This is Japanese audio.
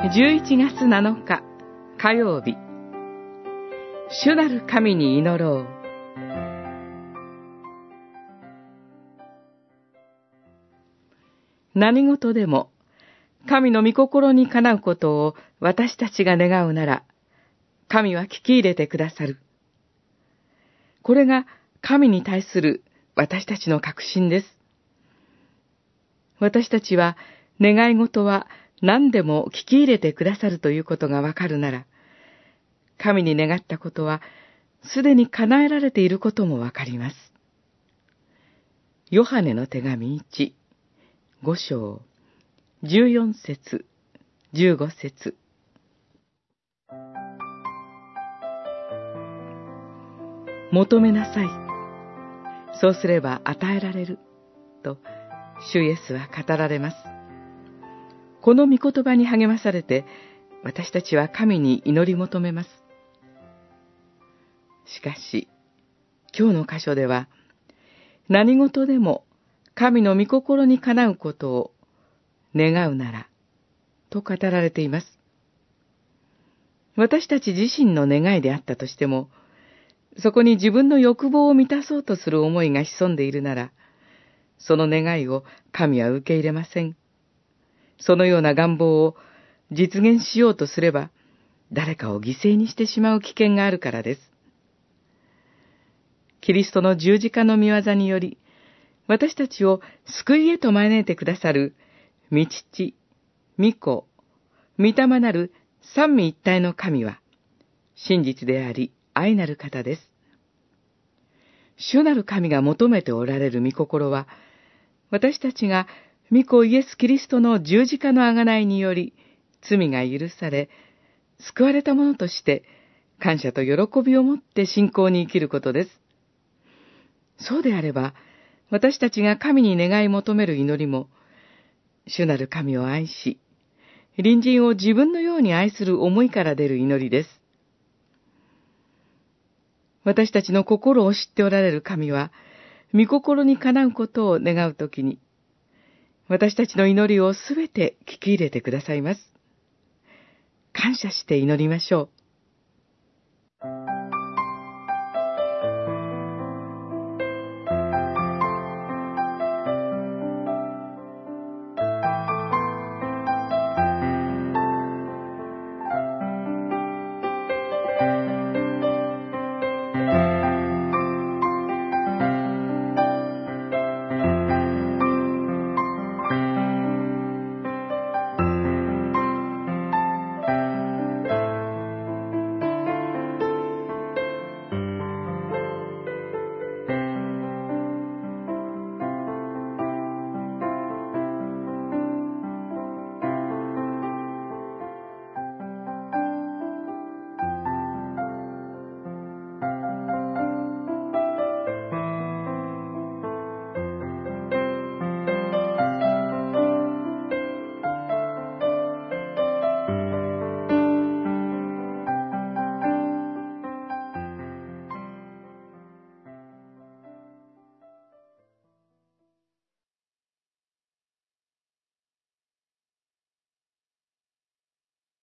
11月7日火曜日主なる神に祈ろう何事でも神の御心にかなうことを私たちが願うなら神は聞き入れてくださる。これが神に対する私たちの確信です。私たちは願い事は何でも聞き入れてくださるということがわかるなら、神に願ったことはすでに叶えられていることもわかります。ヨハネの手紙1、5章、14節、15節。求めなさい。そうすれば与えられる。と、主イエスは語られます。この御言葉に励まされて、私たちは神に祈り求めます。しかし、今日の箇所では、何事でも神の御心にかなうことを願うなら、と語られています。私たち自身の願いであったとしても、そこに自分の欲望を満たそうとする思いが潜んでいるなら、その願いを神は受け入れません。そのような願望を実現しようとすれば、誰かを犠牲にしてしまう危険があるからです。キリストの十字架の見業により、私たちを救いへと招いてくださる、御父、御子、御霊なる三位一体の神は、真実であり、愛なる方です。主なる神が求めておられる御心は、私たちが御子イエス・キリストの十字架の贖いにより、罪が許され、救われた者として、感謝と喜びを持って信仰に生きることです。そうであれば、私たちが神に願い求める祈りも、主なる神を愛し、隣人を自分のように愛する思いから出る祈りです。私たちの心を知っておられる神は、御心にかなうことを願うときに、私たちの祈りをすべて聞き入れてくださいます。感謝して祈りましょう。